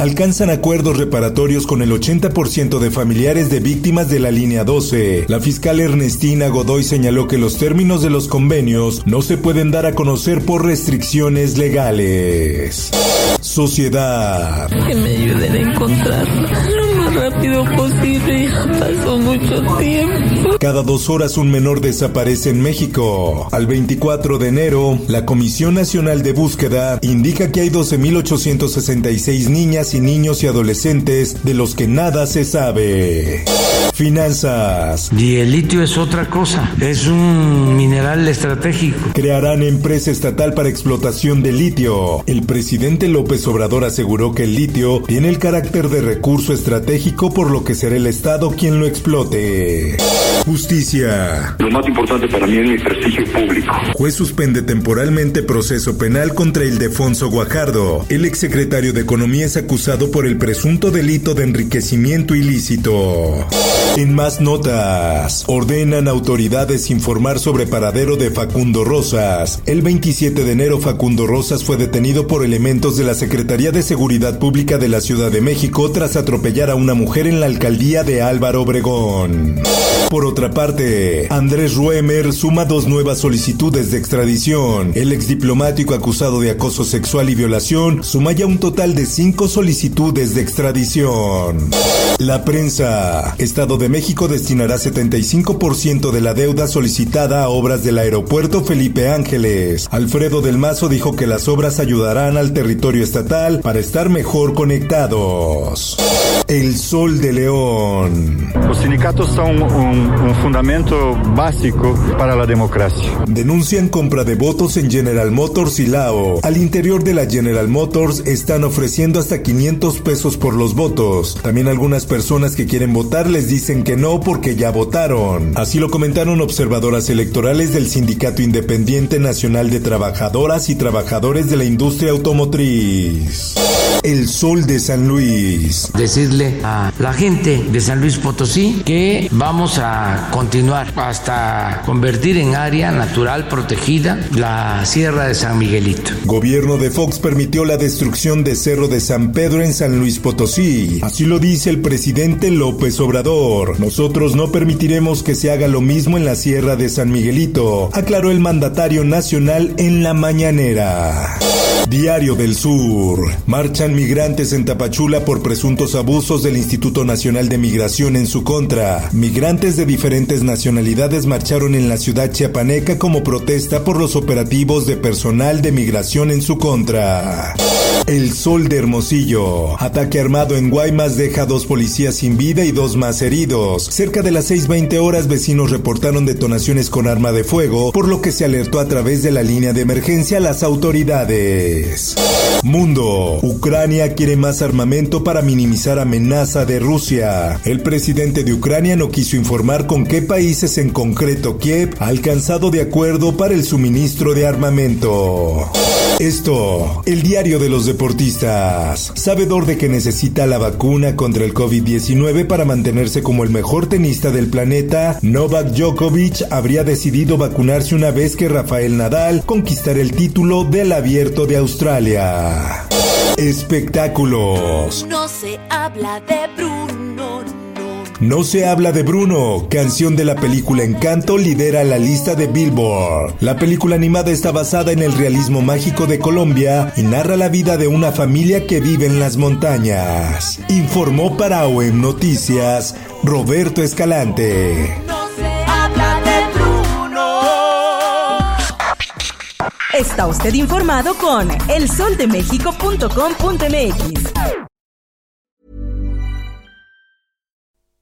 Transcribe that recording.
Alcanzan acuerdos reparatorios con el 80% de familiares de víctimas de la línea 12. La fiscal Ernestina Godoy señaló que los términos de los convenios no se pueden dar a conocer por restricciones legales. Sociedad. Que me ayuden a encontrarla rápido posible. Ya pasó mucho tiempo. Cada dos horas un menor desaparece en México. Al 24 de enero, la Comisión Nacional de Búsqueda indica que hay 12.866 niñas y niños y adolescentes de los que nada se sabe. Finanzas. Y el litio es otra cosa, es un mineral estratégico. Crearán empresa estatal para explotación de litio. El presidente López Obrador aseguró que el litio tiene el carácter de recurso estratégico por lo que será el Estado quien lo explote. Justicia. Lo más importante para mí es mi prestigio público. Juez suspende temporalmente proceso penal contra Ildefonso Guajardo. El exsecretario de Economía es acusado por el presunto delito de enriquecimiento ilícito. En más notas, ordenan autoridades informar sobre paradero de Facundo Rosas. El 27 de enero Facundo Rosas fue detenido por elementos de la Secretaría de Seguridad Pública de la Ciudad de México tras atropellar a una mujer en la alcaldía de Álvaro Obregón. Por otra parte, Andrés Ruemer suma dos nuevas solicitudes de extradición. El exdiplomático acusado de acoso sexual y violación suma ya un total de cinco solicitudes de extradición. La prensa. Estado de México destinará 75% de la deuda solicitada a obras del aeropuerto Felipe Ángeles. Alfredo del Mazo dijo que las obras ayudarán al territorio estatal para estar mejor conectados. El Sol de León. Los sindicatos son un, un fundamento básico para la democracia. Denuncian compra de votos en General Motors y Lao. Al interior de la General Motors están ofreciendo hasta 500 pesos por los votos. También algunas personas que quieren votar les dicen que no porque ya votaron. Así lo comentaron observadoras electorales del Sindicato Independiente Nacional de Trabajadoras y Trabajadores de la Industria Automotriz. El Sol de San Luis. Decirle a la gente de San Luis Potosí que vamos a continuar hasta convertir en área natural protegida la Sierra de San Miguelito. Gobierno de Fox permitió la destrucción de Cerro de San Pedro en San Luis Potosí. Así lo dice el presidente López Obrador. Nosotros no permitiremos que se haga lo mismo en la Sierra de San Miguelito, aclaró el mandatario nacional en la mañanera. Diario del Sur. Marchan migrantes en Tapachula por presuntos abusos del Instituto Nacional de Migración en su contra. Migrantes de diferentes nacionalidades marcharon en la ciudad chiapaneca como protesta por los operativos de personal de migración en su contra. El Sol de Hermosillo. Ataque armado en Guaymas deja dos policías sin vida y dos más heridos. Cerca de las 6.20 horas vecinos reportaron detonaciones con arma de fuego, por lo que se alertó a través de la línea de emergencia a las autoridades. Mundo. Ucrania quiere más armamento para minimizar de Rusia. El presidente de Ucrania no quiso informar con qué países en concreto Kiev ha alcanzado de acuerdo para el suministro de armamento. Esto, el diario de los deportistas. Sabedor de que necesita la vacuna contra el COVID-19 para mantenerse como el mejor tenista del planeta, Novak Djokovic habría decidido vacunarse una vez que Rafael Nadal conquistara el título del abierto de Australia. Espectáculos. Habla de Bruno. No se habla de Bruno, canción de la película Encanto lidera la lista de Billboard. La película animada está basada en el realismo mágico de Colombia y narra la vida de una familia que vive en las montañas. Informó para OEM Noticias Roberto Escalante. No se habla de Bruno. Está usted informado con elsoldemexico.com.mx.